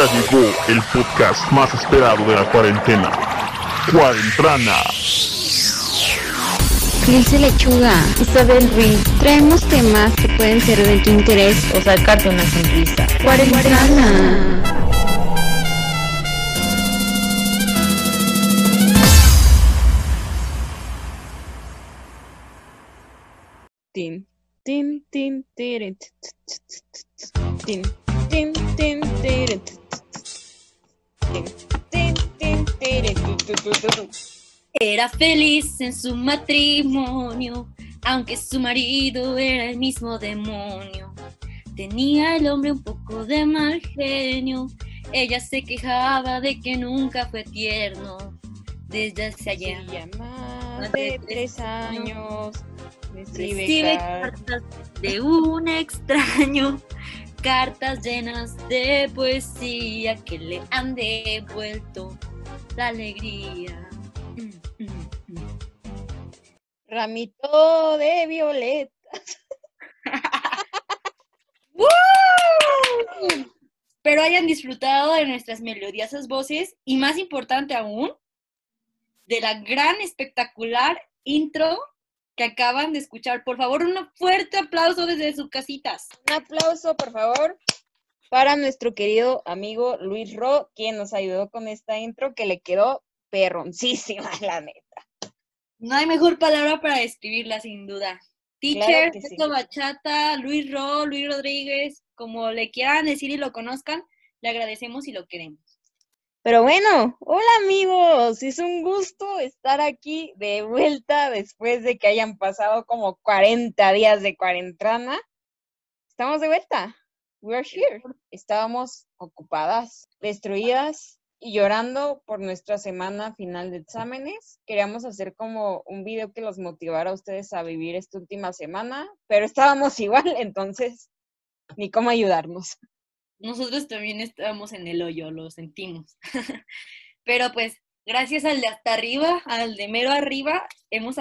Llegó el podcast más esperado de la cuarentena. Cuarentrana. Dulce Lechuga, Isabel Ruiz. Traemos temas que pueden ser de tu interés o sacarte una sonrisa. Cuarentena. Tin, tin, tin, tin, tin, tin, tin, tin, Era feliz en su matrimonio, aunque su marido era el mismo demonio. Tenía el hombre un poco de mal genio, ella se quejaba de que nunca fue tierno. Desde hace allá más de tres años. Recibe cartas de un extraño, cartas llenas de poesía que le han devuelto la alegría. Mm, mm, mm. Ramito de violetas. Pero hayan disfrutado de nuestras melodiosas voces y más importante aún, de la gran espectacular intro que acaban de escuchar. Por favor, un fuerte aplauso desde sus casitas. Un aplauso, por favor, para nuestro querido amigo Luis Ro, quien nos ayudó con esta intro que le quedó perroncísima, la neta. No hay mejor palabra para describirla, sin duda. Teacher, claro Bachata, Luis Ro, Luis Rodríguez, como le quieran decir y lo conozcan, le agradecemos y lo queremos. Pero bueno, hola amigos, es un gusto estar aquí de vuelta después de que hayan pasado como 40 días de cuarentena. Estamos de vuelta. We're here. Estábamos ocupadas, destruidas y llorando por nuestra semana final de exámenes. Queríamos hacer como un video que los motivara a ustedes a vivir esta última semana, pero estábamos igual, entonces ni cómo ayudarnos nosotros también estábamos en el hoyo, lo sentimos. Pero pues gracias al de hasta arriba, al de mero arriba, hemos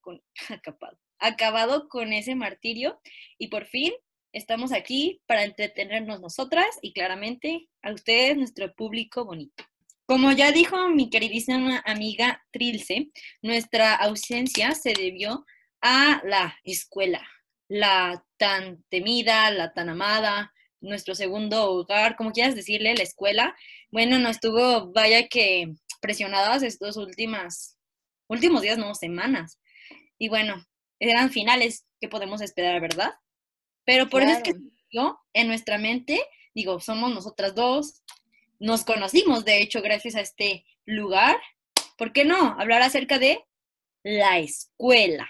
con, acabado con ese martirio y por fin estamos aquí para entretenernos nosotras y claramente a ustedes, nuestro público bonito. Como ya dijo mi queridísima amiga Trilce, nuestra ausencia se debió a la escuela, la tan temida, la tan amada, nuestro segundo hogar, como quieras decirle, la escuela, bueno, no estuvo, vaya que presionadas estos últimas, últimos días, no, semanas. Y bueno, eran finales que podemos esperar, ¿verdad? Pero por eso es que yo, en nuestra mente, digo, somos nosotras dos, nos conocimos, de hecho, gracias a este lugar. ¿Por qué no? Hablar acerca de la escuela.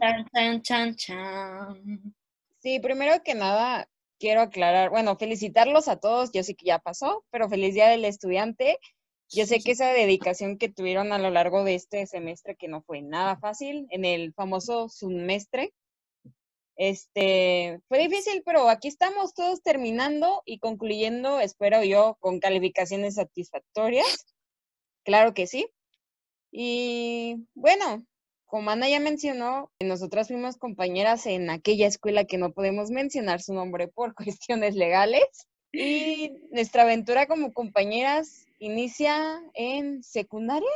Chan, chan, chan. Sí, primero que nada, quiero aclarar, bueno, felicitarlos a todos, yo sé que ya pasó, pero feliz día del estudiante. Yo sé que esa dedicación que tuvieron a lo largo de este semestre, que no fue nada fácil, en el famoso semestre, este, fue difícil, pero aquí estamos todos terminando y concluyendo, espero yo, con calificaciones satisfactorias. Claro que sí. Y bueno, como Ana ya mencionó, nosotras fuimos compañeras en aquella escuela que no podemos mencionar su nombre por cuestiones legales. Y nuestra aventura como compañeras inicia en secundaria.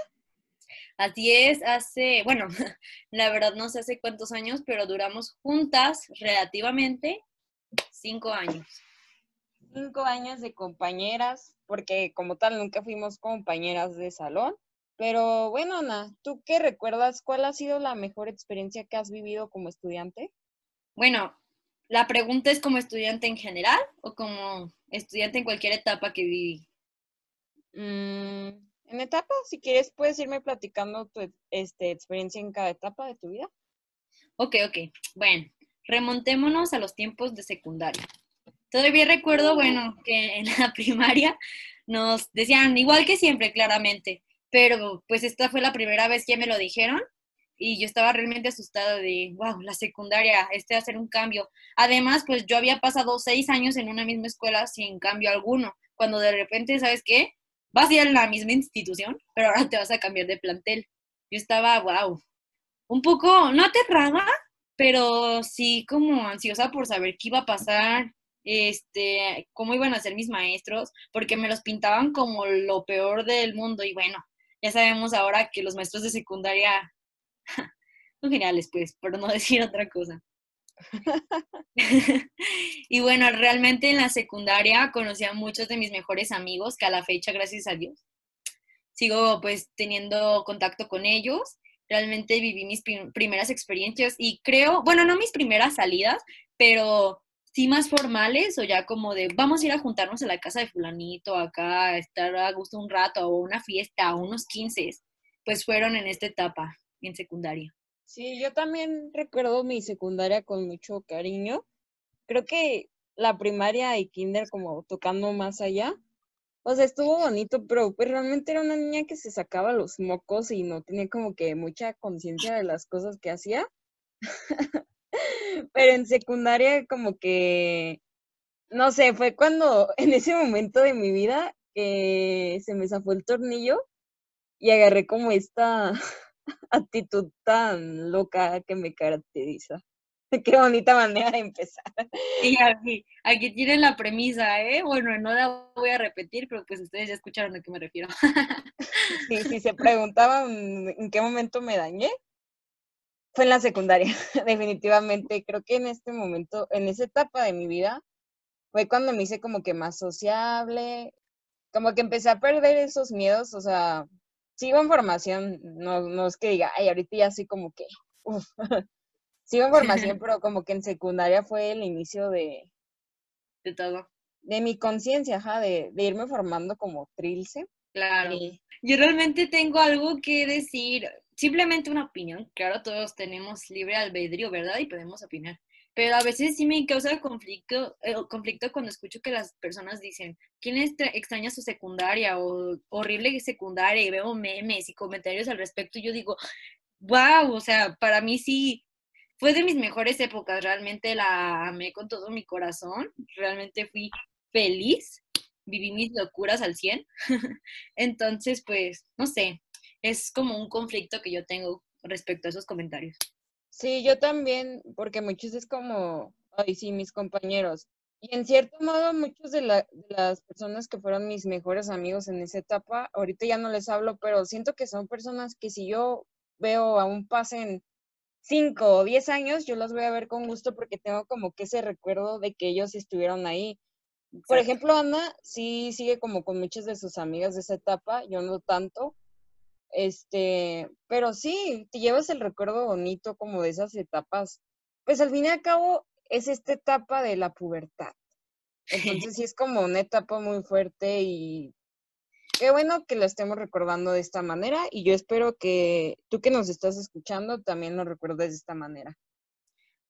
Así es, hace, bueno, la verdad no sé hace cuántos años, pero duramos juntas relativamente cinco años. Cinco años de compañeras, porque como tal nunca fuimos compañeras de salón. Pero bueno, Ana, ¿tú qué recuerdas? ¿Cuál ha sido la mejor experiencia que has vivido como estudiante? Bueno, la pregunta es como estudiante en general o como estudiante en cualquier etapa que viví. Mm, en etapa, si quieres, puedes irme platicando tu este, experiencia en cada etapa de tu vida. Ok, ok. Bueno, remontémonos a los tiempos de secundaria. Todavía recuerdo, bueno, que en la primaria nos decían, igual que siempre, claramente, pero pues esta fue la primera vez que me lo dijeron y yo estaba realmente asustada de, wow, la secundaria, este va a ser un cambio. Además, pues yo había pasado seis años en una misma escuela sin cambio alguno, cuando de repente, ¿sabes qué? Vas a ir a la misma institución, pero ahora te vas a cambiar de plantel. Yo estaba, wow, un poco, no aterrada, pero sí como ansiosa por saber qué iba a pasar, este, cómo iban a ser mis maestros, porque me los pintaban como lo peor del mundo y bueno, ya sabemos ahora que los maestros de secundaria son geniales, pues, por no decir otra cosa. y bueno, realmente en la secundaria conocí a muchos de mis mejores amigos que a la fecha, gracias a Dios, sigo pues teniendo contacto con ellos. Realmente viví mis primeras experiencias y creo, bueno, no mis primeras salidas, pero sí más formales o ya como de vamos a ir a juntarnos a la casa de fulanito acá, a estar a gusto un rato o una fiesta o unos 15, pues fueron en esta etapa, en secundaria. Sí, yo también recuerdo mi secundaria con mucho cariño. Creo que la primaria y kinder como tocando más allá. O sea, estuvo bonito, pero pues realmente era una niña que se sacaba los mocos y no tenía como que mucha conciencia de las cosas que hacía. pero en secundaria como que, no sé, fue cuando en ese momento de mi vida que se me zafó el tornillo y agarré como esta actitud tan loca que me caracteriza. Qué bonita manera de empezar. Y aquí, aquí tienen la premisa, ¿eh? Bueno, no la voy a repetir, pero pues ustedes ya escucharon a qué me refiero. Sí, si se preguntaban en qué momento me dañé, fue en la secundaria, definitivamente. Creo que en este momento, en esa etapa de mi vida, fue cuando me hice como que más sociable, como que empecé a perder esos miedos, o sea, sigo en formación, no, no es que diga, ay, ahorita ya así como que, sigo en formación, pero como que en secundaria fue el inicio de... De todo. De mi conciencia, ajá, de, de, irme formando como trilce. Claro. Yo realmente tengo algo que decir, simplemente una opinión. Claro, todos tenemos libre albedrío, ¿verdad? Y podemos opinar. Pero a veces sí me causa conflicto, eh, conflicto cuando escucho que las personas dicen, ¿quién extraña su secundaria o horrible secundaria? Y veo memes y comentarios al respecto. Yo digo, wow, o sea, para mí sí fue de mis mejores épocas. Realmente la amé con todo mi corazón. Realmente fui feliz. Viví mis locuras al 100. Entonces, pues, no sé, es como un conflicto que yo tengo respecto a esos comentarios. Sí, yo también, porque muchos es como, ay, sí, mis compañeros. Y en cierto modo, muchos de, de, las personas que fueron mis mejores amigos en esa etapa, ahorita ya no les hablo, pero siento que son personas que si yo veo aún pasen cinco o diez años, yo las voy a ver con gusto porque tengo como que ese recuerdo de que ellos estuvieron ahí. Por ejemplo, Ana sí sigue como con muchas de sus amigas de esa etapa, yo no tanto, este, pero sí, te llevas el recuerdo bonito como de esas etapas. Pues al fin y al cabo es esta etapa de la pubertad. Entonces sí es como una etapa muy fuerte y qué bueno que lo estemos recordando de esta manera y yo espero que tú que nos estás escuchando también lo recuerdes de esta manera.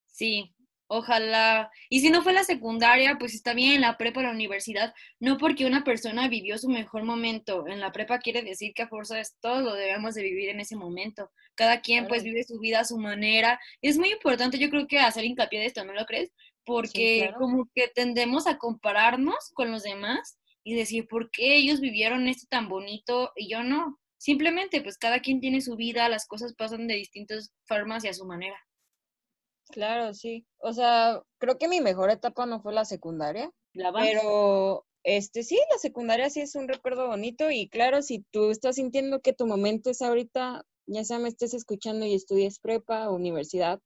Sí, Ojalá. Y si no fue la secundaria, pues está bien en la prepa o la universidad. No porque una persona vivió su mejor momento en la prepa quiere decir que a fuerza es todo lo debemos de vivir en ese momento. Cada quien pues vive su vida a su manera. Es muy importante yo creo que hacer hincapié de esto, ¿no lo crees? Porque como que tendemos a compararnos con los demás y decir, ¿por qué ellos vivieron esto tan bonito y yo no? Simplemente pues cada quien tiene su vida, las cosas pasan de distintas formas y a su manera. Claro, sí. O sea, creo que mi mejor etapa no fue la secundaria, pero este sí, la secundaria sí es un recuerdo bonito y claro, si tú estás sintiendo que tu momento es ahorita, ya sea me estés escuchando y estudies prepa o universidad,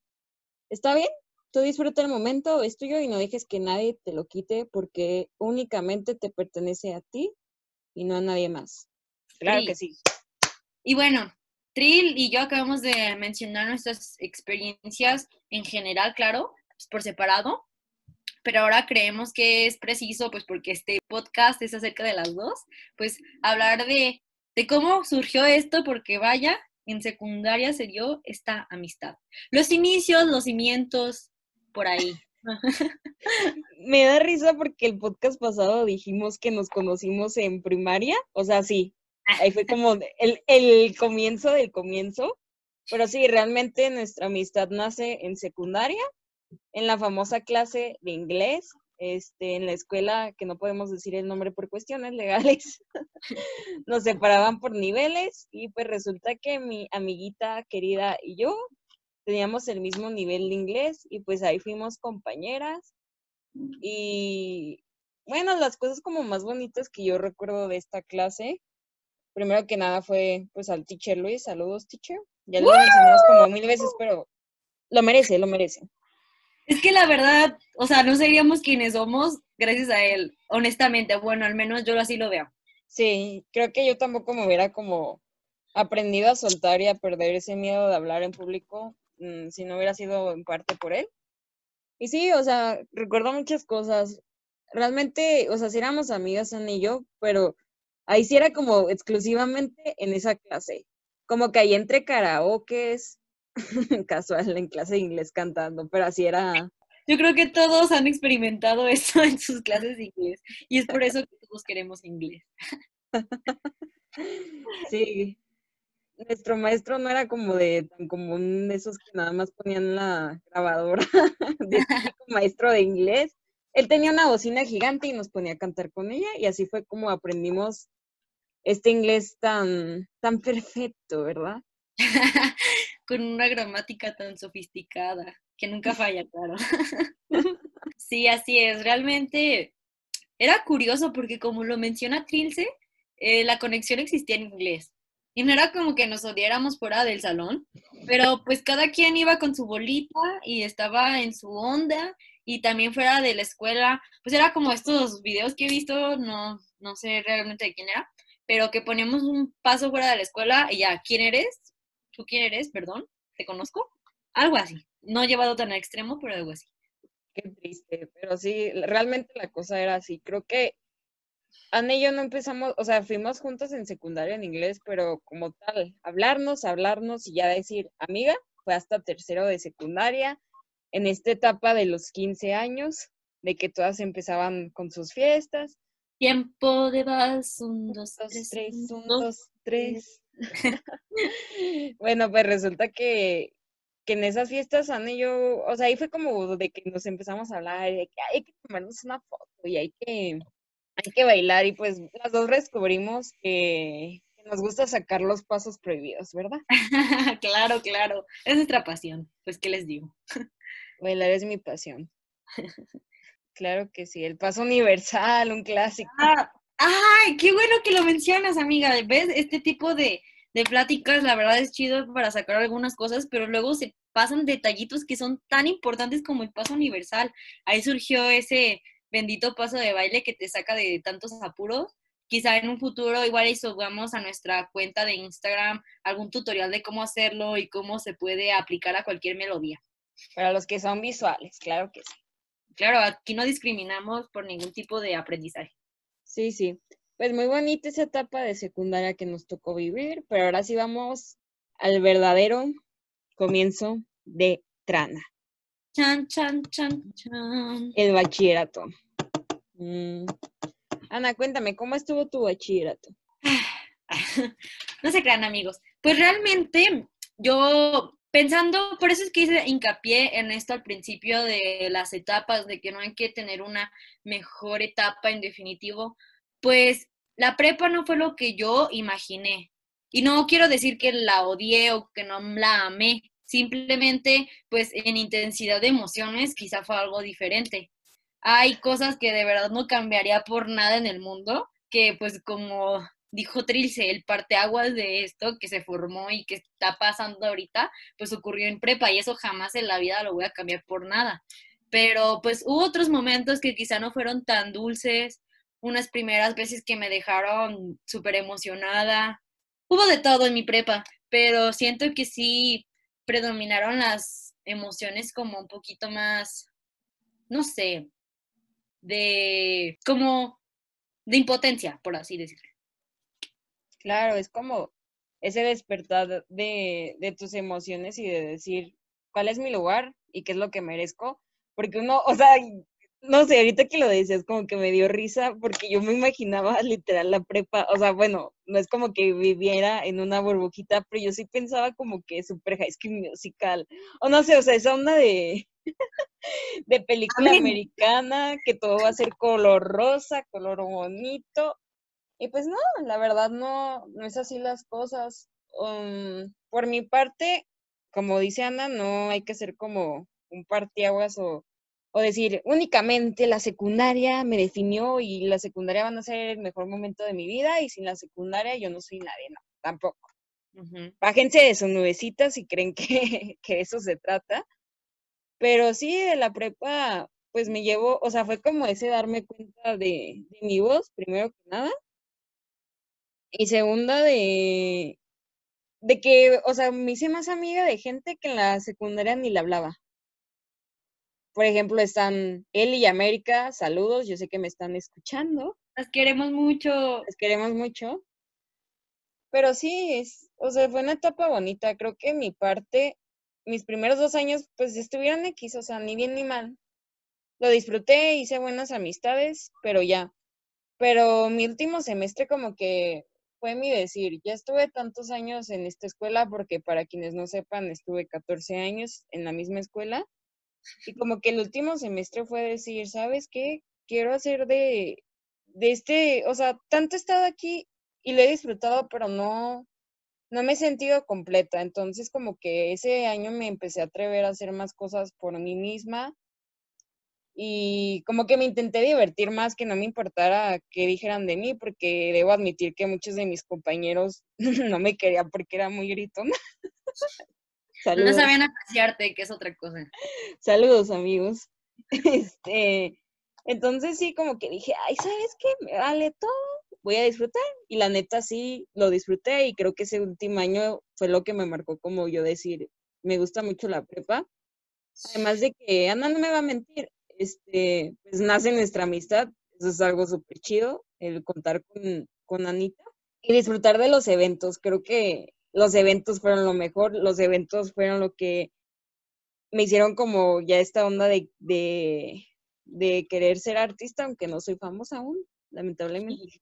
está bien, tú disfruta el momento, es tuyo y no dejes que nadie te lo quite porque únicamente te pertenece a ti y no a nadie más. Claro que sí. Y bueno, Y yo acabamos de mencionar nuestras experiencias en general, claro, pues, por separado, pero ahora creemos que es preciso, pues porque este podcast es acerca de las dos, pues hablar de, de cómo surgió esto, porque vaya, en secundaria se dio esta amistad. Los inicios, los cimientos, por ahí. Me da risa porque el podcast pasado dijimos que nos conocimos en primaria, o sea, sí, Ahí fue como el, el comienzo del comienzo. Pero sí, realmente nuestra amistad nace en secundaria, en la famosa clase de inglés, este, en la escuela, que no podemos decir el nombre por cuestiones legales, nos separaban por niveles y pues resulta que mi amiguita querida y yo teníamos el mismo nivel de inglés y pues ahí fuimos compañeras Y bueno, las cosas como más bonitas que yo recuerdo de esta clase, primero que nada fue pues al teacher Luis, saludos teacher. Ya lo mencionamos como mil veces, pero lo merece, lo merece. Es que la verdad, o sea, no seríamos quienes somos gracias a él, honestamente. Bueno, al menos yo así lo veo. Sí, creo que yo tampoco me hubiera como aprendido a soltar y a perder ese miedo de hablar en público mm, si no hubiera sido en parte por él. Y sí, o sea, recuerdo muchas cosas. Realmente, o sea, sí éramos amigas, Ana y yo, pero ahí sí era como exclusivamente en esa clase. Como que ahí entre karaokes, casual, en clase de inglés cantando, pero así era. Yo creo que todos han experimentado eso en sus clases de inglés y es por eso que todos queremos inglés. Sí, nuestro maestro no era como de tan común de esos que nada más ponían la grabadora de maestro de inglés. Él tenía una bocina gigante y nos ponía a cantar con ella y así fue como aprendimos este inglés tan, tan perfecto, ¿verdad? con una gramática tan sofisticada que nunca falla, claro. sí, así es. Realmente era curioso porque como lo menciona Trilce, eh, la conexión existía en inglés. Y no era como que nos odiáramos fuera del salón, pero pues cada quien iba con su bolita y estaba en su onda y también fuera de la escuela, pues era como estos videos que he visto, no, no sé realmente de quién era, pero que poníamos un paso fuera de la escuela y ya, ¿quién eres? ¿Tú quién eres? Perdón, ¿te conozco? Algo así. No llevado tan extremo, pero algo así. Qué triste, pero sí, realmente la cosa era así. Creo que Ana y yo no empezamos, o sea, fuimos juntos en secundaria en inglés, pero como tal, hablarnos, hablarnos y ya decir, amiga, fue hasta tercero de secundaria, en esta etapa de los 15 años, de que todas empezaban con sus fiestas. Tiempo de vas, un, dos, tres, tres, un, dos, tres. bueno, pues resulta que, que en esas fiestas, Ana y yo, o sea, ahí fue como de que nos empezamos a hablar, de que hay que tomarnos una foto y hay que hay que bailar y pues las dos descubrimos que, nos gusta sacar los pasos prohibidos, ¿verdad? claro, claro. Es nuestra pasión. Pues, ¿qué les digo? Bailar es mi pasión. claro que sí. El paso universal, un clásico. Ah, ¡Ay! ¡Qué bueno que lo mencionas, amiga! ¿Ves? Este tipo de, de pláticas, la verdad es chido para sacar algunas cosas, pero luego se pasan detallitos que son tan importantes como el paso universal. Ahí surgió ese bendito paso de baile que te saca de tantos apuros. Quizá en un futuro igual y subamos a nuestra cuenta de Instagram algún tutorial de cómo hacerlo y cómo se puede aplicar a cualquier melodía. Para los que son visuales, claro que sí. Claro, aquí no discriminamos por ningún tipo de aprendizaje. Sí, sí. Pues muy bonita esa etapa de secundaria que nos tocó vivir, pero ahora sí vamos al verdadero comienzo de Trana. Chan, chan, chan, chan. El bachillerato. Mm. Ana, cuéntame, ¿cómo estuvo tu bachillerato? no se crean, amigos. Pues realmente yo pensando, por eso es que hice hincapié en esto al principio de las etapas, de que no hay que tener una mejor etapa en definitivo, pues la prepa no fue lo que yo imaginé. Y no quiero decir que la odié o que no la amé, Simplemente, pues en intensidad de emociones quizá fue algo diferente. Hay cosas que de verdad no cambiaría por nada en el mundo, que pues como dijo Trilce, el parteaguas de esto que se formó y que está pasando ahorita, pues ocurrió en prepa y eso jamás en la vida lo voy a cambiar por nada. Pero pues hubo otros momentos que quizá no fueron tan dulces, unas primeras veces que me dejaron súper emocionada. Hubo de todo en mi prepa, pero siento que sí predominaron las emociones como un poquito más, no sé, de como de impotencia, por así decirlo. Claro, es como ese despertar de, de tus emociones y de decir cuál es mi lugar y qué es lo que merezco, porque uno, o sea, no sé, ahorita que lo decías como que me dio risa porque yo me imaginaba literal la prepa, o sea, bueno, no es como que viviera en una burbujita, pero yo sí pensaba como que super high school musical, o no sé, o sea, esa onda de, de película americana, que todo va a ser color rosa, color bonito, y pues no, la verdad no, no es así las cosas. Um, por mi parte, como dice Ana, no hay que ser como un partiaguas o o decir, únicamente la secundaria me definió y la secundaria van a ser el mejor momento de mi vida y sin la secundaria yo no soy nadie, no, tampoco. Ujú. Bájense de sus nubecitas si creen que, que eso se trata. Pero sí, de la prepa, pues me llevó, o sea, fue como ese darme cuenta de, de mi voz, primero que nada. Y segunda, de, de que, o sea, me hice más amiga de gente que en la secundaria ni le hablaba. Por ejemplo, están Eli y América, saludos, yo sé que me están escuchando, Las queremos mucho. les queremos mucho. Pero sí, es, o sea, fue una etapa bonita. Creo que mi parte, mis primeros dos años, pues estuvieron X, o sea, ni bien ni mal. Lo disfruté, hice buenas amistades, pero ya. Pero mi último semestre como que fue mi decir, ya estuve tantos años en esta escuela, porque para quienes no sepan, estuve 14 años en la misma escuela. Y como que el último semestre fue decir, ¿sabes qué? Quiero hacer de, de este, o sea, tanto he estado aquí y lo he disfrutado, pero no, no me he sentido completa. Entonces, como que ese año me empecé a atrever a hacer más cosas por mí misma y como que me intenté divertir más, que no me importara qué dijeran de mí, porque debo admitir que muchos de mis compañeros no me querían porque era muy gritona. No sabían apreciarte, que es otra cosa. Saludos, amigos. Este, entonces sí, como que dije, ay, ¿sabes qué? Me vale todo, voy a disfrutar. Y la neta sí, lo disfruté y creo que ese último año fue lo que me marcó como yo decir, me gusta mucho la prepa. Además de que Ana no me va a mentir, este, pues nace nuestra amistad, eso es algo súper chido, el contar con, con Anita y disfrutar de los eventos. Creo que los eventos fueron lo mejor, los eventos fueron lo que me hicieron como ya esta onda de, de, de querer ser artista, aunque no soy famosa aún, lamentablemente.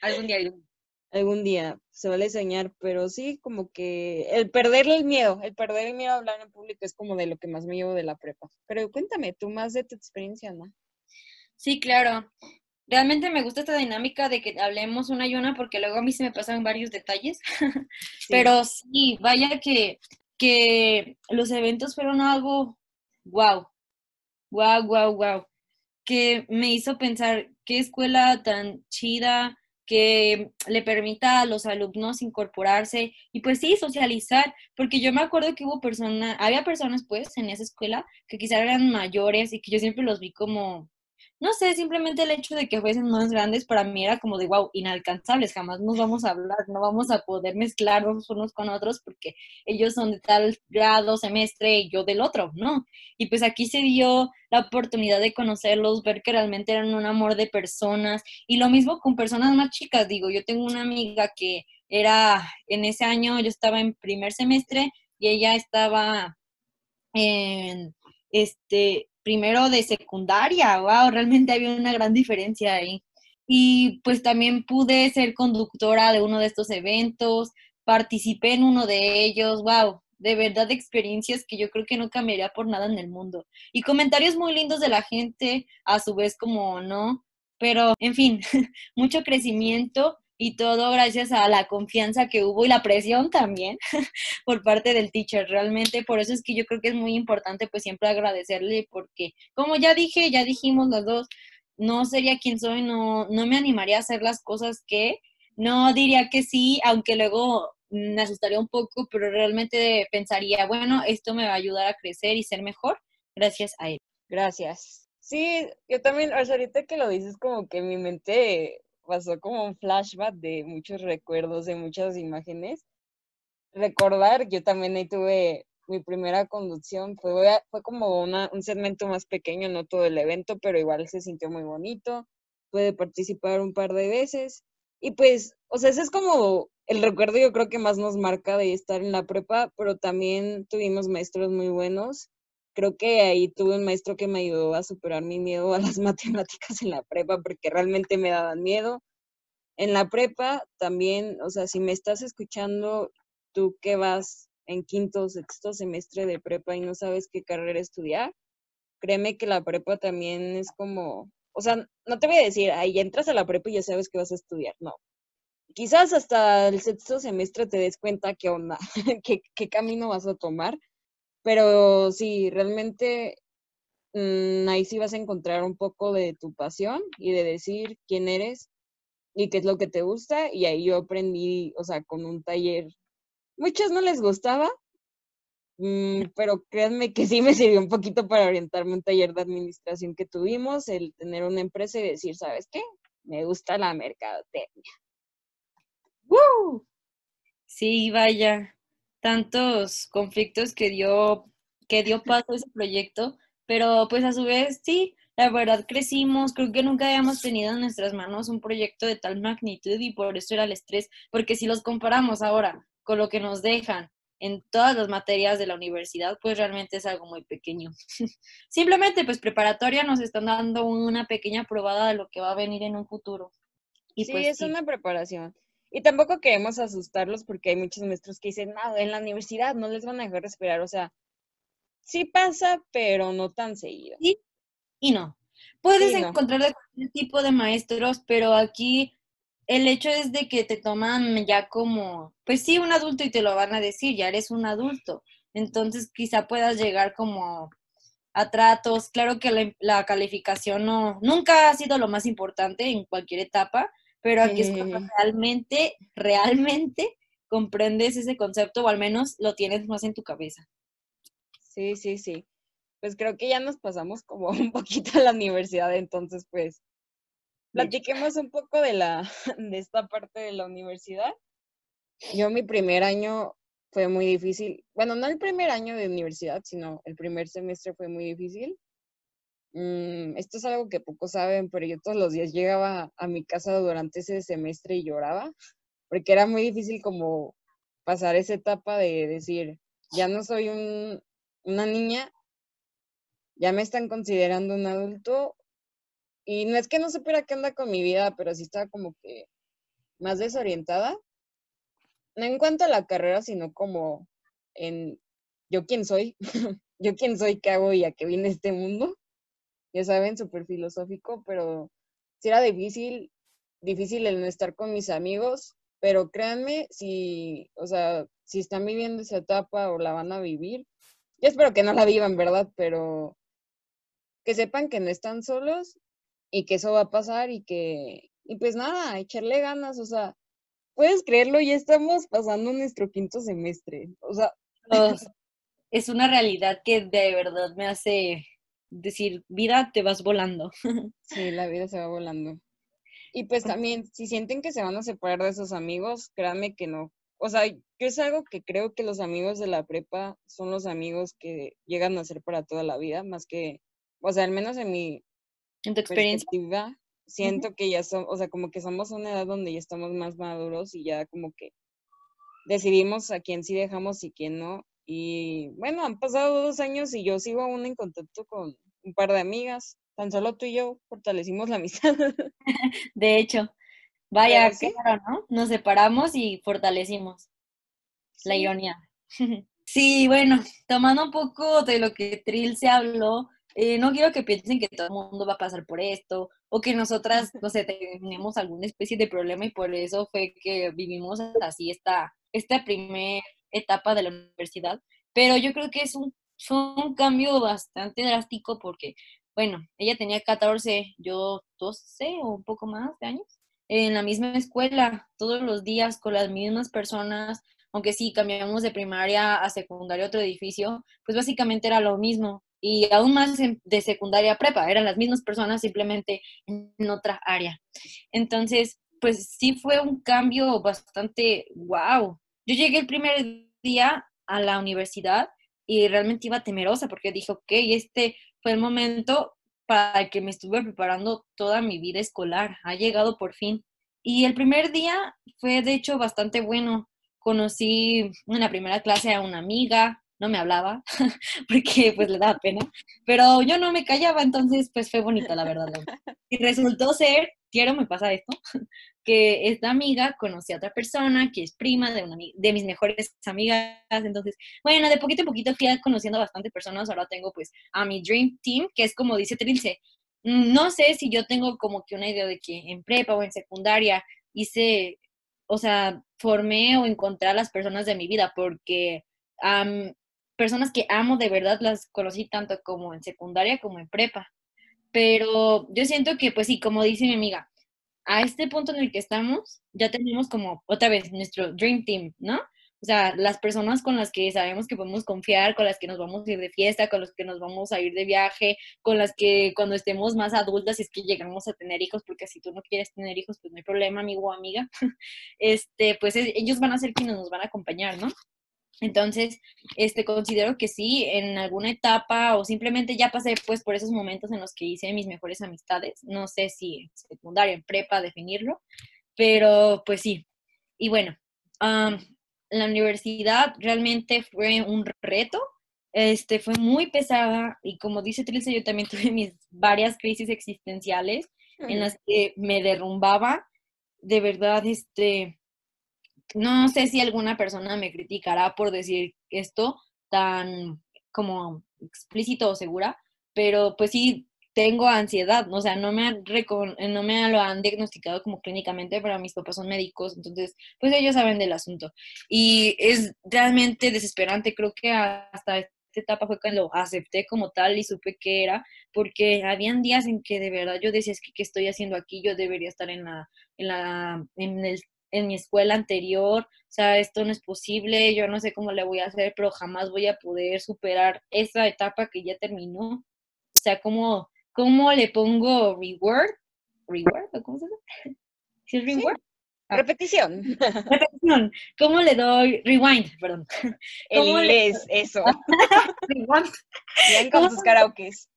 Algún día. algún- Algún día se vale soñar, pero sí, como que el perderle el miedo, el perder el miedo a hablar en público es como de lo que más me llevo de la prepa. Pero cuéntame tú más de tu experiencia, ¿no? Sí, claro. Realmente me gusta esta dinámica de que hablemos una y una porque luego a mí se me pasan varios detalles. Pero sí, vaya que, que los eventos fueron algo wow, wow, wow, wow, que me hizo pensar qué escuela tan chida que le permita a los alumnos incorporarse y pues sí, socializar, porque yo me acuerdo que hubo personas, había personas pues en esa escuela que quizás eran mayores y que yo siempre los vi como, no sé, simplemente el hecho de que fuesen más grandes para mí era como de, wow, inalcanzables, jamás nos vamos a hablar, no vamos a poder mezclarnos unos con otros porque ellos son de tal grado, semestre y yo del otro, ¿no? Y pues aquí se dio la oportunidad de conocerlos, ver que realmente eran un amor de personas y lo mismo con personas más chicas, digo, yo tengo una amiga que era, en ese año yo estaba en primer semestre y ella estaba en, este, primero de secundaria, wow, realmente había una gran diferencia ahí. Y pues también pude ser conductora de uno de estos eventos, participé en uno de ellos, wow, de verdad experiencias que yo creo que no cambiaría por nada en el mundo. Y comentarios muy lindos de la gente, a su vez como no, pero en fin, mucho crecimiento y todo gracias a la confianza que hubo y la presión también por parte del teacher. Realmente por eso es que yo creo que es muy importante pues siempre agradecerle porque como ya dije, ya dijimos las dos, no sería quien soy, no, no me animaría a hacer las cosas que no diría que sí, aunque luego me asustaría un poco, pero realmente pensaría, bueno, esto me va a ayudar a crecer y ser mejor gracias a él. Gracias. Sí, yo también, ahorita que lo dices, como que mi mente pasó como un flashback de muchos recuerdos, de muchas imágenes. Recordar, yo también ahí tuve mi primera conducción, fue, fue como una, un segmento más pequeño, no todo el evento, pero igual se sintió muy bonito. Pude participar un par de veces. Y pues, o sea, ese es como el recuerdo yo creo que más nos marca de estar en la prepa, pero también tuvimos maestros muy buenos. Creo que ahí tuve un maestro que me ayudó a superar mi miedo a las matemáticas en la prepa, porque realmente me daban miedo. En la prepa también, o sea, si me estás escuchando, tú que vas en quinto o sexto semestre de prepa y no sabes qué carrera estudiar, créeme que la prepa también es como, o sea, no te voy a decir, ahí entras a la prepa y ya sabes qué vas a estudiar, no. Quizás hasta el sexto semestre te des cuenta qué onda, qué, qué camino vas a tomar, pero sí, realmente mm, ahí sí vas a encontrar un poco de tu pasión y de decir quién eres y qué es lo que te gusta. Y ahí yo aprendí, o sea, con un taller. Muchos no les gustaba, mm, pero créanme que sí me sirvió un poquito para orientarme un taller de administración que tuvimos, el tener una empresa y decir, ¿sabes qué? Me gusta la mercadotecnia. ¡Woo! Sí, vaya, tantos conflictos que dio, que dio paso a ese proyecto, pero pues a su vez sí, la verdad crecimos, creo que nunca habíamos tenido en nuestras manos un proyecto de tal magnitud y por eso era el estrés, porque si los comparamos ahora con lo que nos dejan en todas las materias de la universidad, pues realmente es algo muy pequeño. Simplemente, pues preparatoria nos están dando una pequeña probada de lo que va a venir en un futuro. Y sí, pues, es una preparación. Y tampoco queremos asustarlos porque hay muchos maestros que dicen, no, en la universidad no les van a dejar respirar. O sea, sí pasa, pero no tan seguido. Sí y no. Puedes encontrar de cualquier tipo de maestros, pero aquí el hecho es de que te toman ya como, pues sí, un adulto y te lo van a decir, ya eres un adulto. Entonces quizá puedas llegar como a tratos. Claro que la, la calificación no, nunca ha sido lo más importante en cualquier etapa, pero aquí es cuando realmente, realmente comprendes ese concepto o al menos lo tienes más en tu cabeza. Sí, sí, sí. Pues creo que ya nos pasamos como un poquito a la universidad, entonces pues platiquemos un poco de la de esta parte de la universidad. Yo mi primer año fue muy difícil. Bueno, no el primer año de universidad, sino el primer semestre fue muy difícil. Mm, esto es algo que pocos saben, pero yo todos los días llegaba a mi casa durante ese semestre y lloraba, porque era muy difícil como pasar esa etapa de decir, ya no soy un, una niña, ya me están considerando un adulto, y no es que no supiera qué anda con mi vida, pero sí estaba como que más desorientada, no en cuanto a la carrera, sino como en yo quién soy, yo quién soy, qué hago y a qué viene este mundo ya saben, súper filosófico, pero sí era difícil, difícil el no estar con mis amigos, pero créanme, si, o sea, si están viviendo esa etapa o la van a vivir, yo espero que no la vivan, ¿verdad? Pero que sepan que no están solos y que eso va a pasar y que, y pues nada, echarle ganas, o sea, puedes creerlo, ya estamos pasando nuestro quinto semestre, o sea. es una realidad que de verdad me hace decir, vida, te vas volando. Sí, la vida se va volando. Y pues también, si sienten que se van a separar de esos amigos, créanme que no. O sea, yo es algo que creo que los amigos de la prepa son los amigos que llegan a ser para toda la vida, más que, o sea, al menos en mi ¿En tu experiencia? siento que ya son, o sea, como que somos una edad donde ya estamos más maduros y ya como que decidimos a quién sí dejamos y quién no. Y bueno, han pasado dos años y yo sigo aún en contacto con un par de amigas. Tan solo tú y yo fortalecimos la amistad. De hecho, vaya, claro, ¿no? Nos separamos y fortalecimos la ironía. sí, bueno, tomando un poco de lo que Trill se habló, eh, no quiero que piensen que todo el mundo va a pasar por esto o que nosotras, no sé, tenemos alguna especie de problema y por eso fue que vivimos así esta, esta primer etapa de la universidad, pero yo creo que es un, cambio bastante drástico porque, bueno, ella tenía 14, yo 12 o un poco más de años, en la misma escuela, todos los días con las mismas personas, aunque sí cambiamos de primaria a secundaria otro edificio, pues básicamente era lo mismo. Y aún más de secundaria a prepa, eran las mismas personas simplemente en otra área. Entonces, pues sí fue un cambio bastante wow. Yo llegué el primer día a la universidad y realmente iba temerosa porque dije, ok, este fue el momento para el que me estuve preparando toda mi vida escolar. Ha llegado por fin. Y el primer día fue de hecho bastante bueno. Conocí en la primera clase a una amiga, no me hablaba porque pues le daba pena, pero yo no me callaba, entonces pues fue bonito la verdad. Y resultó ser, quiero me pasa esto, que esta amiga conocí a otra persona que es prima de, una, de mis mejores amigas. Entonces, bueno, de poquito a poquito fui conociendo a bastante personas. Ahora tengo pues a mi Dream Team, que es como dice Trilce. No sé si yo tengo como que una idea de que en prepa o en secundaria hice, o sea, formé o encontré a las personas de mi vida, porque personas que amo de verdad las conocí tanto como en secundaria como en prepa. Pero yo siento que, pues sí, como dice mi amiga, a este punto en el que estamos, ya tenemos como otra vez nuestro Dream Team, ¿no? O sea, las personas con las que sabemos que podemos confiar, con las que nos vamos a ir de fiesta, con las que nos vamos a ir de viaje, con las que cuando estemos más adultas, es que llegamos a tener hijos, porque si tú no quieres tener hijos, pues no hay problema, amigo o amiga, este, pues ellos van a ser quienes nos van a acompañar, ¿no? Entonces, este, considero que sí, en alguna etapa o simplemente ya pasé pues por esos momentos en los que hice mis mejores amistades, no sé si en secundaria, en prepa, definirlo, pero pues sí. Y bueno, la universidad realmente fue un reto, este, fue muy pesada y como dice Trilce, yo también tuve mis varias crisis existenciales en las que me derrumbaba, de verdad, este, no sé si alguna persona me criticará por decir esto tan como explícito o segura, pero pues sí tengo ansiedad, o sea, no me, han no me lo han diagnosticado como clínicamente, pero mis papás son médicos, entonces, pues ellos saben del asunto. Y es realmente desesperante, creo que hasta esta etapa fue cuando acepté como tal y supe que era, porque habían días en que de verdad yo decía, es que, ¿qué estoy haciendo aquí? Yo debería estar en la, en la, en el en mi escuela anterior, o sea, esto no es posible, yo no sé cómo le voy a hacer, pero jamás voy a poder superar esa etapa que ya terminó. O sea, como ¿Cómo le pongo reward? ¿Reward? ¿Cómo se llama? ¿Sí es reward? Ah. Repetición. Repetición. ¿Cómo le doy rewind? Perdón. El inglés, eso. rewind. Bien con sus karaokes.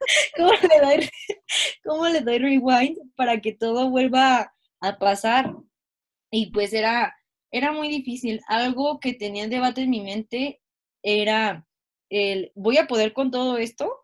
¿Cómo le, doy, ¿Cómo le doy rewind para que todo vuelva a pasar? Y pues era, era muy difícil. Algo que tenía en debate en mi mente era el, ¿voy a poder con todo esto?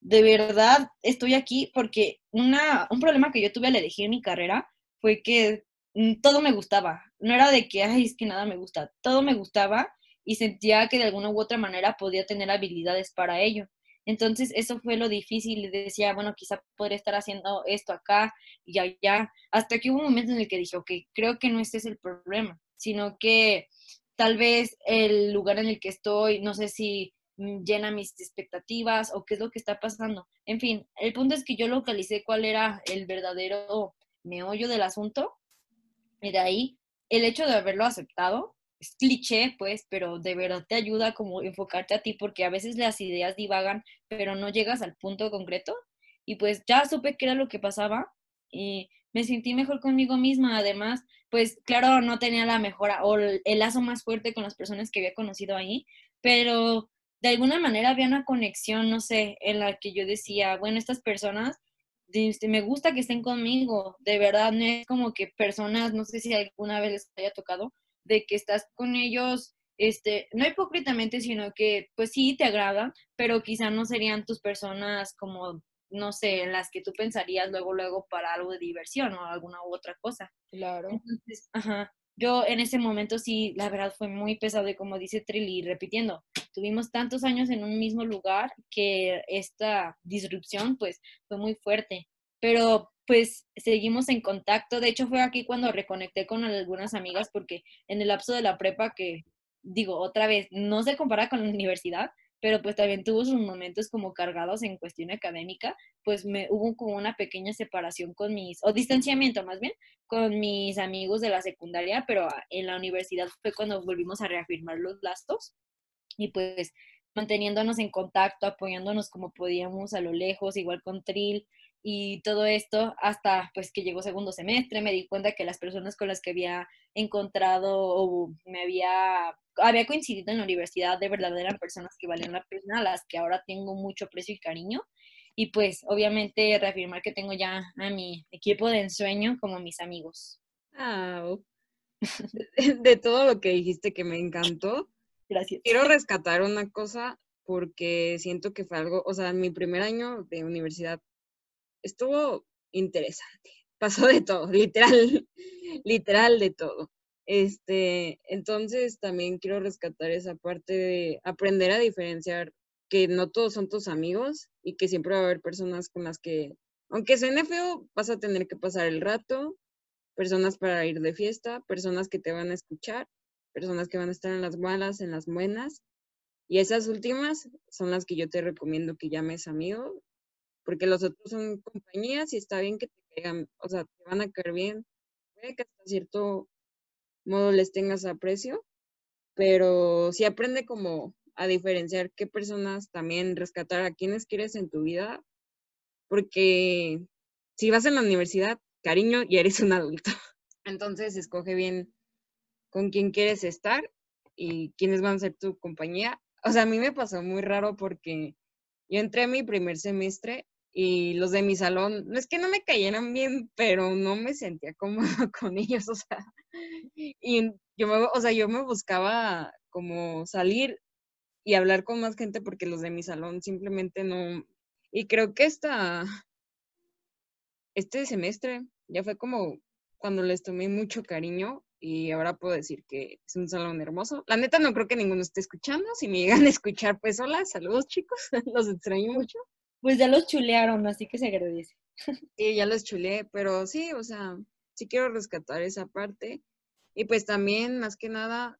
de verdad estoy aquí porque una, un problema que yo tuve al elegir mi carrera fue que mm, todo me gustaba. No era de que, ay, es que nada me gusta. Todo me gustaba y sentía que de alguna u otra manera podía tener habilidades para ello. Entonces, eso fue lo difícil. Decía, bueno, quizá podría estar haciendo esto acá y allá. Hasta que hubo un momento en el que dije, ok, creo que no este es el problema, sino que tal vez el lugar en el que estoy, no sé si Mm, llena mis expectativas o qué es lo que está pasando. En fin, el punto es que yo localicé cuál era el verdadero meollo del asunto y de ahí el hecho de haberlo aceptado es cliché, pues, pero de verdad te ayuda como enfocarte a ti porque a veces las ideas divagan, pero no llegas al punto concreto. Y pues ya supe qué era lo que pasaba y me sentí mejor conmigo misma. Además, pues claro, no tenía la mejora o el lazo más fuerte con las personas que había conocido ahí, pero de alguna manera había una conexión, no sé, en la que yo decía, bueno, estas personas, este, me gusta que estén conmigo, de verdad, no es como que personas, no sé si alguna vez les haya tocado, de que estás con ellos, este, no hipócritamente, sino que pues sí te agradan, pero quizá no serían tus personas como, no sé, en las que tú pensarías luego, luego para algo de diversión o alguna u otra cosa. Claro. Entonces, ajá, yo en ese momento sí, la verdad fue muy pesado y como dice Trilly, repitiendo, tuvimos tantos años en un mismo lugar que esta disrupción pues fue muy fuerte, pero pues seguimos en contacto, de hecho fue aquí cuando reconecté con algunas amigas porque en el lapso de la prepa que digo otra vez, no se compara con la universidad, pero pues también tuvo sus momentos como cargados en cuestión académica, pues me hubo como una pequeña separación con mis, o distanciamiento más bien, con mis amigos de la secundaria, pero en la universidad fue cuando volvimos a reafirmar los lazos y pues manteniéndonos en contacto, apoyándonos como podíamos a lo lejos, igual con Trill y todo esto hasta pues que llegó segundo semestre, me di cuenta que las personas con las que había encontrado o me había había coincidido en la universidad de verdad eran personas que valían la pena, a las que ahora tengo mucho precio y cariño. Y pues obviamente reafirmar que tengo ya a mi equipo de ensueño como mis amigos. Ah, de, todo lo que dijiste que me encantó. Gracias. Quiero rescatar una cosa porque siento que fue algo, o sea, mi primer año de universidad estuvo interesante. Pasó de todo, literal, literal de todo. Este, entonces también quiero rescatar esa parte de aprender a diferenciar que no todos son tus amigos y que siempre va a haber personas con las que, aunque suene feo, vas a tener que pasar el rato, personas para ir de fiesta, personas que te van a escuchar, personas que van a estar en las malas, en las buenas. Y esas últimas son las que yo te recomiendo que llames amigo, porque los otros son compañías y está bien que te caigan, o sea, te van a caer bien. Puede que hasta cierto modo les tengas aprecio, pero sí aprende como a diferenciar qué personas también rescatar a quienes quieres en tu vida, porque si vas en la universidad, cariño, ya eres un adulto. Entonces, escoge bien con quién quieres estar y quiénes van a ser tu compañía. O sea, a mí me pasó muy raro porque yo entré a mi primer semestre y los de mi salón, no es que no me cayeran bien, pero no me sentía cómoda con ellos, o sea, y yo me, o sea, yo me buscaba como salir y hablar con más gente porque los de mi salón simplemente no, y creo que esta, este semestre ya fue como cuando les tomé mucho cariño y ahora puedo decir que es un salón hermoso. La neta no creo que ninguno esté escuchando. Si me llegan a escuchar, pues hola, saludos chicos, los extraño mucho. Pues ya los chulearon, así que se agradece. Sí, ya los chuleé, pero sí, o sea, sí quiero rescatar esa parte. Y pues también, más que nada,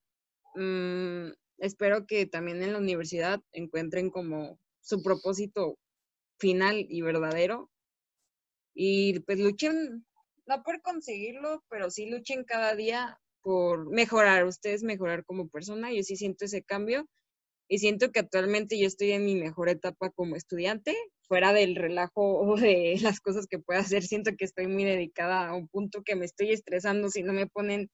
mm, espero que también en la universidad encuentren como su propósito final y verdadero. Y pues luchen, no por conseguirlo, pero sí luchen cada día por mejorar, ustedes mejorar como persona. Yo sí siento ese cambio y siento que actualmente yo estoy en mi mejor etapa como estudiante, fuera del relajo o de las cosas que pueda hacer. Siento que estoy muy dedicada a un punto que me estoy estresando si no me ponen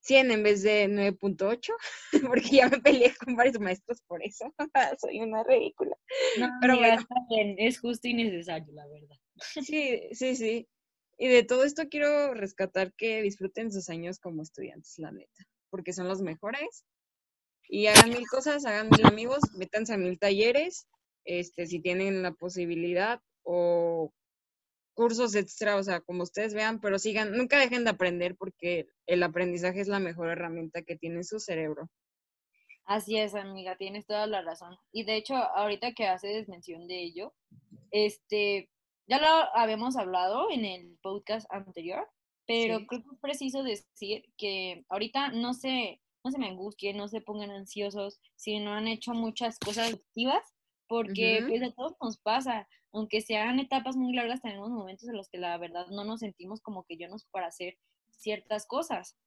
100 en vez de 9.8, porque ya me peleé con varios maestros por eso. Soy una ridícula. No, pero bueno. es justo y necesario, la verdad. Sí, sí, sí. Y de todo esto quiero rescatar que disfruten sus años como estudiantes, la neta, porque son los mejores. Y hagan mil cosas, hagan mil amigos, métanse a mil talleres, este, si tienen la posibilidad, o cursos extra, o sea, como ustedes vean, pero sigan, nunca dejen de aprender porque el aprendizaje es la mejor herramienta que tiene su cerebro. Así es, amiga, tienes toda la razón. Y de hecho, ahorita que haces mención de ello, este, ya lo habíamos hablado en el podcast anterior, pero creo que es preciso decir que ahorita no se, no se me angustien, no se pongan ansiosos si no han hecho muchas cosas activas, porque pues a todos nos pasa aunque sean etapas muy largas, tenemos momentos en los que la verdad no nos sentimos como que yo no sé para hacer ciertas cosas.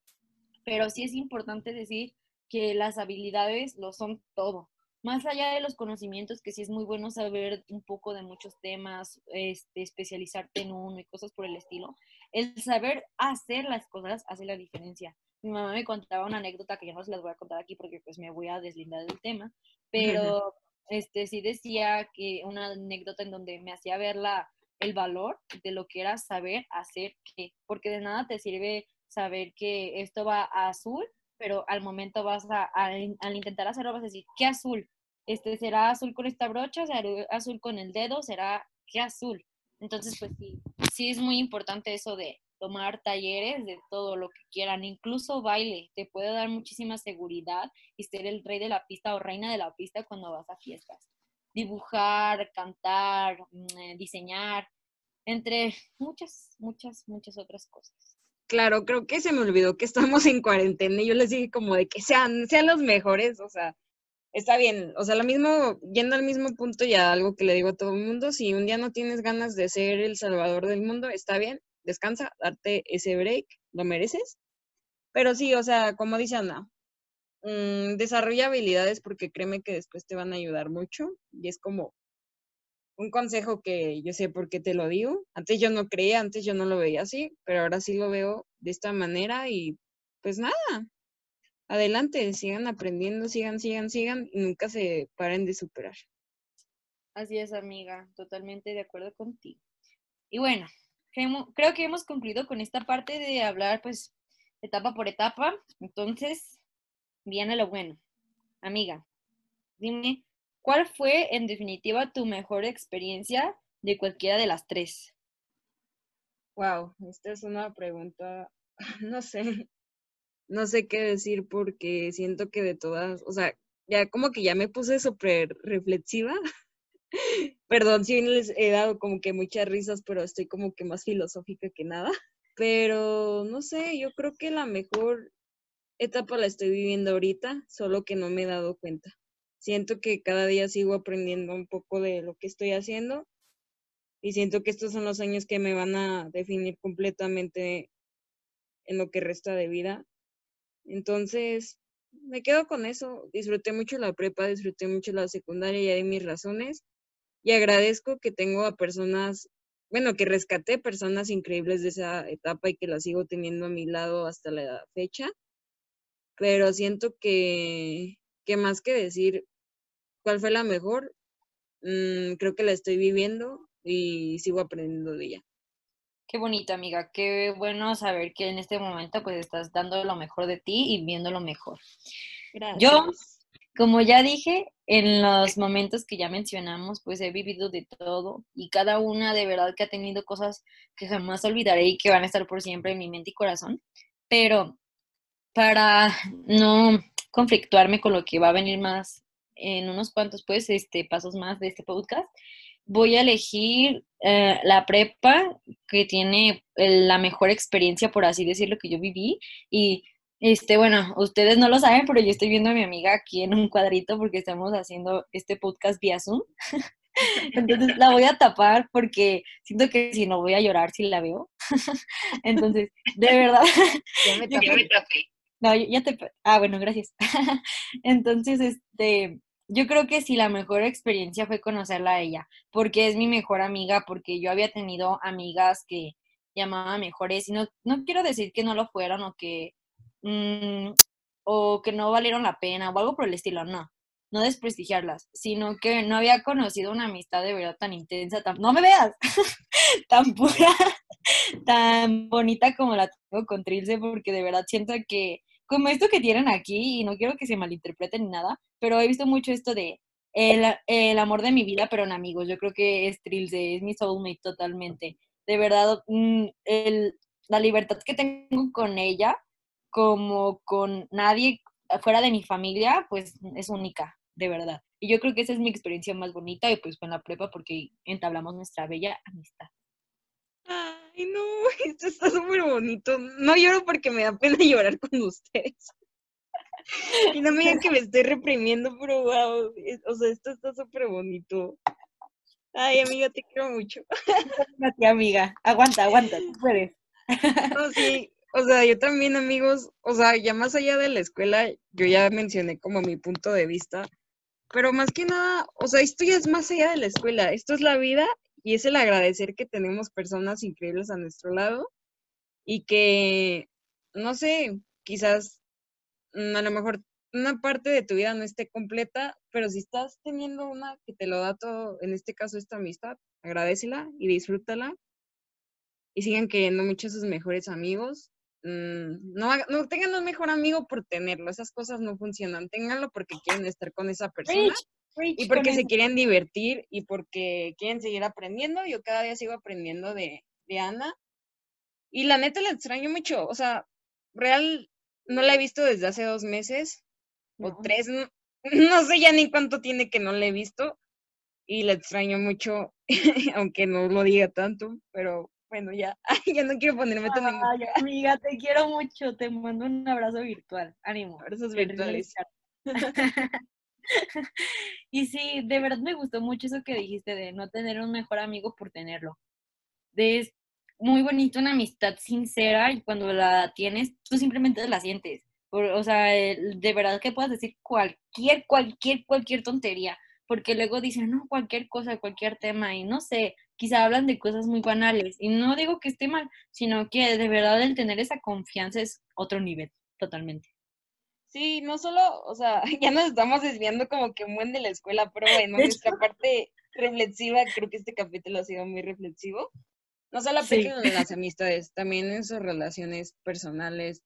Pero sí es importante decir que las habilidades lo son todo. Más allá de los conocimientos, que sí es muy bueno saber un poco de muchos temas, este, especializarte en uno y cosas por el estilo, el saber hacer las cosas hace la diferencia. Mi mamá me contaba una anécdota que ya no se las voy a contar aquí porque pues me voy a deslindar del tema, pero este, sí decía que una anécdota en donde me hacía ver la, el valor de lo que era saber hacer qué, porque de nada te sirve saber que esto va a azul, pero al momento vas a, al intentar hacerlo vas a decir, ¿qué azul? Este, ¿Será azul con esta brocha? ¿Será azul con el dedo? ¿Será qué azul? Entonces, pues sí, sí es muy importante eso de, tomar talleres de todo lo que quieran, incluso baile, te puede dar muchísima seguridad y ser el rey de la pista o reina de la pista cuando vas a fiestas. Dibujar, cantar, mm, eh, diseñar, entre muchas, muchas, muchas otras cosas. Claro, creo que se me olvidó que estamos en cuarentena y yo les dije como de que sean, sean los mejores, o sea, está bien, o sea, lo mismo, yendo al mismo punto ya algo que le digo a todo el mundo, si un día no tienes ganas de ser el salvador del mundo, está bien, descansa, darte ese break, lo mereces. Pero sí, o sea, como dice Ana, mm, desarrolla habilidades porque créeme que después te van a ayudar mucho y es como un consejo que yo sé por qué te lo digo. Antes yo no creía, antes yo no lo veía así, pero ahora sí lo veo de esta manera y pues nada, adelante, sigan aprendiendo, sigan, sigan, sigan y nunca se paren de superar. Así es, amiga, totalmente de acuerdo contigo. Y bueno, creo que hemos concluido con esta parte de hablar, pues, etapa por etapa. Entonces, viene lo bueno. Amiga, dime, ¿cuál fue en definitiva tu mejor experiencia de cualquiera de las tres? Wow, esta es una pregunta, no sé, no sé qué decir porque siento que de todas, o sea, ya como que ya me puse súper reflexiva Perdón si les he dado como que muchas risas, pero estoy como que más filosófica que nada. Pero no sé, yo creo que la mejor etapa la estoy viviendo ahorita, solo que no me he dado cuenta. Siento que cada día sigo aprendiendo un poco de lo que estoy haciendo y siento que estos son los años que me van a definir completamente en lo que resta de vida. Entonces, me quedo con eso. Disfruté mucho la prepa, disfruté mucho la secundaria, ya di mis razones y agradezco que tengo a personas, bueno, que rescaté personas increíbles de esa etapa y que las sigo teniendo a mi lado hasta la fecha. Pero siento que, que más que decir cuál fue la mejor, mm, creo que la estoy viviendo y sigo aprendiendo de ella. Qué bonito, amiga. Qué bueno saber que en este momento pues estás dando lo mejor de ti y viendo lo mejor. Yo, como ya dije, en los momentos que ya mencionamos, pues he vivido de todo y cada una de verdad que ha tenido cosas que jamás olvidaré y que van a estar por siempre en mi mente y corazón. Pero para no conflictuarme con lo que va a venir más en unos cuantos pues este pasos más de este podcast, voy a elegir eh, la prepa que tiene la mejor experiencia, por así decirlo, que yo viví. Y, este, bueno, ustedes no lo saben, pero yo estoy viendo a mi amiga aquí en un cuadrito porque estamos haciendo este podcast vía Zoom. Entonces la voy a tapar porque siento que si no voy a llorar si la veo. Entonces, de verdad. Ya me tapé. No, ya te... Ah, bueno, gracias. Entonces, este, yo creo que sí, la mejor experiencia fue conocerla a ella, porque es mi mejor amiga, porque yo había tenido amigas que llamaba mejores, y no, no quiero decir que no lo fueron o que, mm, o que no valieron la pena o algo por el estilo, no, no desprestigiarlas, sino que no había conocido una amistad de verdad tan intensa, tan, no me veas, tan pura, tan bonita como la tengo con Trilce, porque de verdad siento que como esto que tienen aquí, y no quiero que se malinterpreten ni nada, pero he visto mucho esto de el, amor de mi vida, pero en amigos. Yo creo que es Trilce, es mi soulmate totalmente. De verdad, mm, la libertad que tengo con ella, como con nadie fuera de mi familia, pues es única, de verdad. Y yo creo que esa es mi experiencia más bonita y pues con la prepa porque entablamos nuestra bella amistad. Ay, no, esto está súper bonito. No lloro porque me da pena llorar con ustedes. Y no me digan que me estoy reprimiendo, pero wow, o sea, esto está súper bonito. Ay, amiga, te quiero mucho. ti, amiga. Aguanta, aguanta, tú puedes. No, sí, o sea, yo también, amigos, o sea, ya más allá de la escuela, yo ya mencioné como mi punto de vista, pero más que nada, o sea, esto ya es más allá de la escuela, esto es la vida y es el agradecer que tenemos personas increíbles a nuestro lado y que, no sé, quizás mm, a lo mejor una parte de tu vida no esté completa, pero si estás teniendo una que te lo da todo, en este caso esta amistad, agradecela y disfrútala. Y sigan queriendo mucho a sus mejores amigos. Mm, no, no tengan un mejor amigo por tenerlo, esas cosas no funcionan, ténganlo porque quieren estar con esa persona y porque se quieren divertir y porque quieren seguir aprendiendo. Yo cada día sigo aprendiendo de, de Ana. Y la neta la extraño mucho. O sea, real no la he visto desde hace dos meses o tres. No, sé ya ni cuánto tiene que no la he visto. Y la extraño mucho, aunque no lo diga tanto, pero bueno, ya, ya no quiero ponerme tan Ay, amiga, te quiero mucho, te mando un abrazo virtual, ánimo. Abrazos virtuales. y sí, de verdad me gustó mucho eso que dijiste de no tener un mejor amigo por tenerlo. De, es muy bonito una amistad sincera y cuando la tienes, tú simplemente la sientes. o sea, de verdad que puedas decir cualquier, cualquier, cualquier tontería. Porque luego dicen, no, cualquier cosa, cualquier tema, y no sé, quizá hablan de cosas muy banales. Y no digo que esté mal, sino que de verdad el tener esa confianza es otro nivel, totalmente. Sí, no solo, o sea, ya nos estamos desviando como que muy de la escuela, pero bueno, nuestra parte reflexiva, creo que este capítulo ha sido muy reflexivo. No solo apliquen en las amistades, también en sus relaciones personales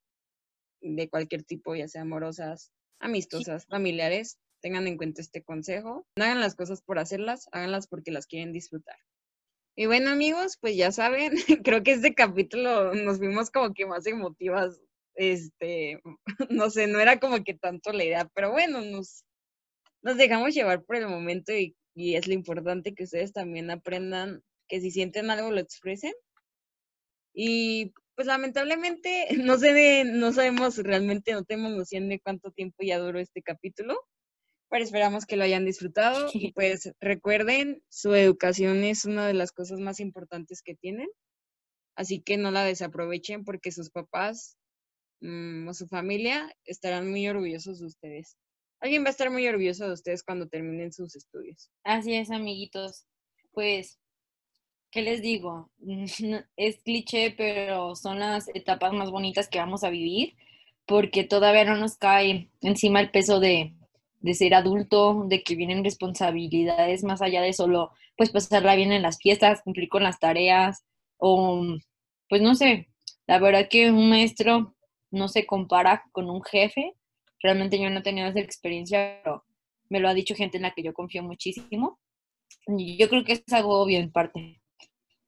de cualquier tipo, ya sea amorosas, amistosas, familiares. Tengan en cuenta este consejo. No hagan las cosas por hacerlas, háganlas porque las quieren disfrutar. Y bueno, amigos, pues ya saben, creo que este capítulo nos vimos como que más emotivas este, no sé, no era como que tanto la idea, pero bueno, nos, nos dejamos llevar por el momento y, y es lo importante que ustedes también aprendan que si sienten algo lo expresen. Y pues lamentablemente no sé no sabemos realmente, no tenemos noción de cuánto tiempo ya duró este capítulo. pero esperamos que lo hayan disfrutado y pues recuerden, su educación es una de las cosas más importantes que tienen, así que no la desaprovechen porque sus papás mm, o su familia estarán muy orgullosos de ustedes. Alguien va a estar muy orgulloso de ustedes cuando terminen sus estudios. Así es, amiguitos. Pues, ¿qué les digo? Es cliché, pero son las etapas más bonitas que vamos a vivir porque todavía no nos cae encima el peso de, de ser adulto, de que vienen responsabilidades más allá de solo, pues pasarla bien en las fiestas, cumplir con las tareas, o pues no sé, la verdad que un maestro no se compara con un jefe, realmente yo no he tenido esa experiencia, pero me lo ha dicho gente en la que yo confío muchísimo, y yo creo que es algo obvio en parte.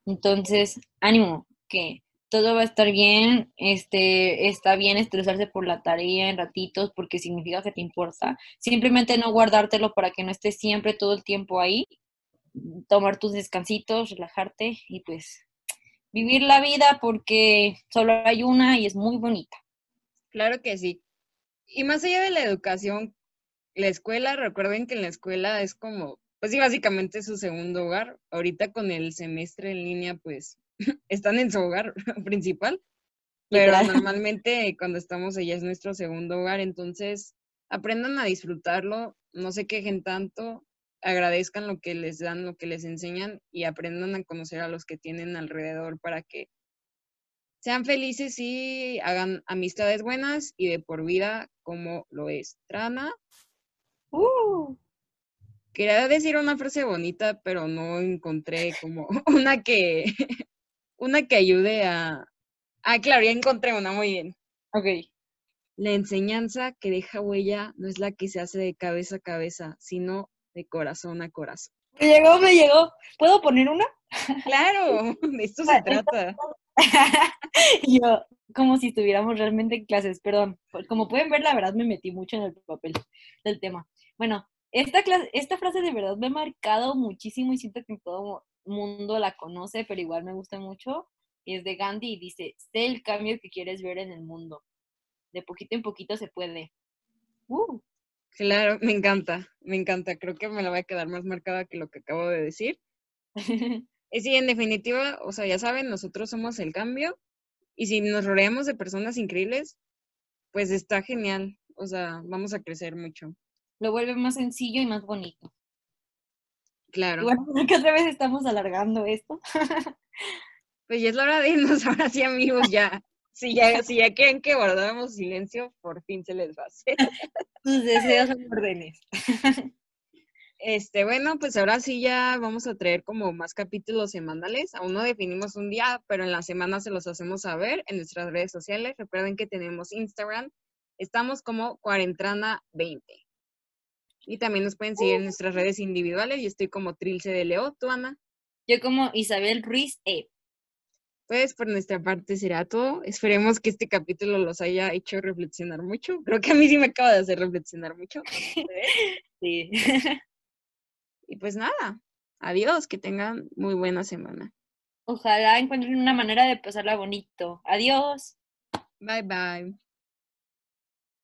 Entonces, ánimo, que todo va a estar bien, este, está bien estresarse por la tarea en ratitos porque significa que te importa. Simplemente no guardártelo para que no estés siempre todo el tiempo ahí, tomar tus descansitos, relajarte y pues vivir la vida porque solo hay una y es muy bonita. Claro que sí. Y más allá de la educación, la escuela, recuerden que en la escuela es como, pues sí, básicamente su segundo hogar. Ahorita con el semestre en línea, pues están en su hogar principal, pero normalmente cuando estamos allá es nuestro segundo hogar, entonces aprendan a disfrutarlo, no se quejen tanto, agradezcan lo que les dan, lo que les enseñan y aprendan a conocer a los que tienen alrededor para que sean felices y hagan amistades buenas y de por vida como lo es Trana. Uh. Quería decir una frase bonita, pero no encontré como una que una que ayude a... Ah, claro, ya encontré una, muy bien. Ok. La enseñanza que deja huella no es la que se hace de cabeza a cabeza, sino de corazón a corazón. Me llegó, me llegó. ¿Puedo poner una? Claro, de esto se trata. Yo, como si estuviéramos realmente en clases, perdón. Como pueden ver, la verdad me metí mucho en el papel del tema. Bueno, esta, clase, esta frase de verdad me ha marcado muchísimo y siento que todo mundo la conoce, pero igual me gusta mucho. Y es de Gandhi y dice, sé el cambio que quieres ver en el mundo. De poquito en poquito se puede. Uh. Claro, me encanta, me encanta. Creo que me la voy a quedar más marcada que lo que acabo de decir. y sí, en definitiva, o sea, ya saben, nosotros somos el cambio. Y si nos rodeamos de personas increíbles, pues está genial. O sea, vamos a crecer mucho. Lo vuelve más sencillo y más bonito. Claro. Bueno, que otra vez estamos alargando esto. pues ya es la hora de irnos ahora sí, amigos, ya. Si ya, si ya quieren que guardáramos silencio, por fin se les va a hacer. Tus deseos son órdenes. Este, bueno, pues ahora sí ya vamos a traer como más capítulos semanales. Aún no definimos un día, pero en la semana se los hacemos saber en nuestras redes sociales. Recuerden que tenemos Instagram. Estamos como Cuarentrana20. Y también nos pueden seguir en nuestras redes individuales. Yo estoy como Trilce de Leo. ¿Tú, Ana? Yo como Isabel Ruiz E. Pues por nuestra parte será todo. Esperemos que este capítulo los haya hecho reflexionar mucho. Creo que a mí sí me acaba de hacer reflexionar mucho. sí. y pues nada, adiós, que tengan muy buena semana. Ojalá encuentren una manera de pasarla bonito. Adiós. Bye bye.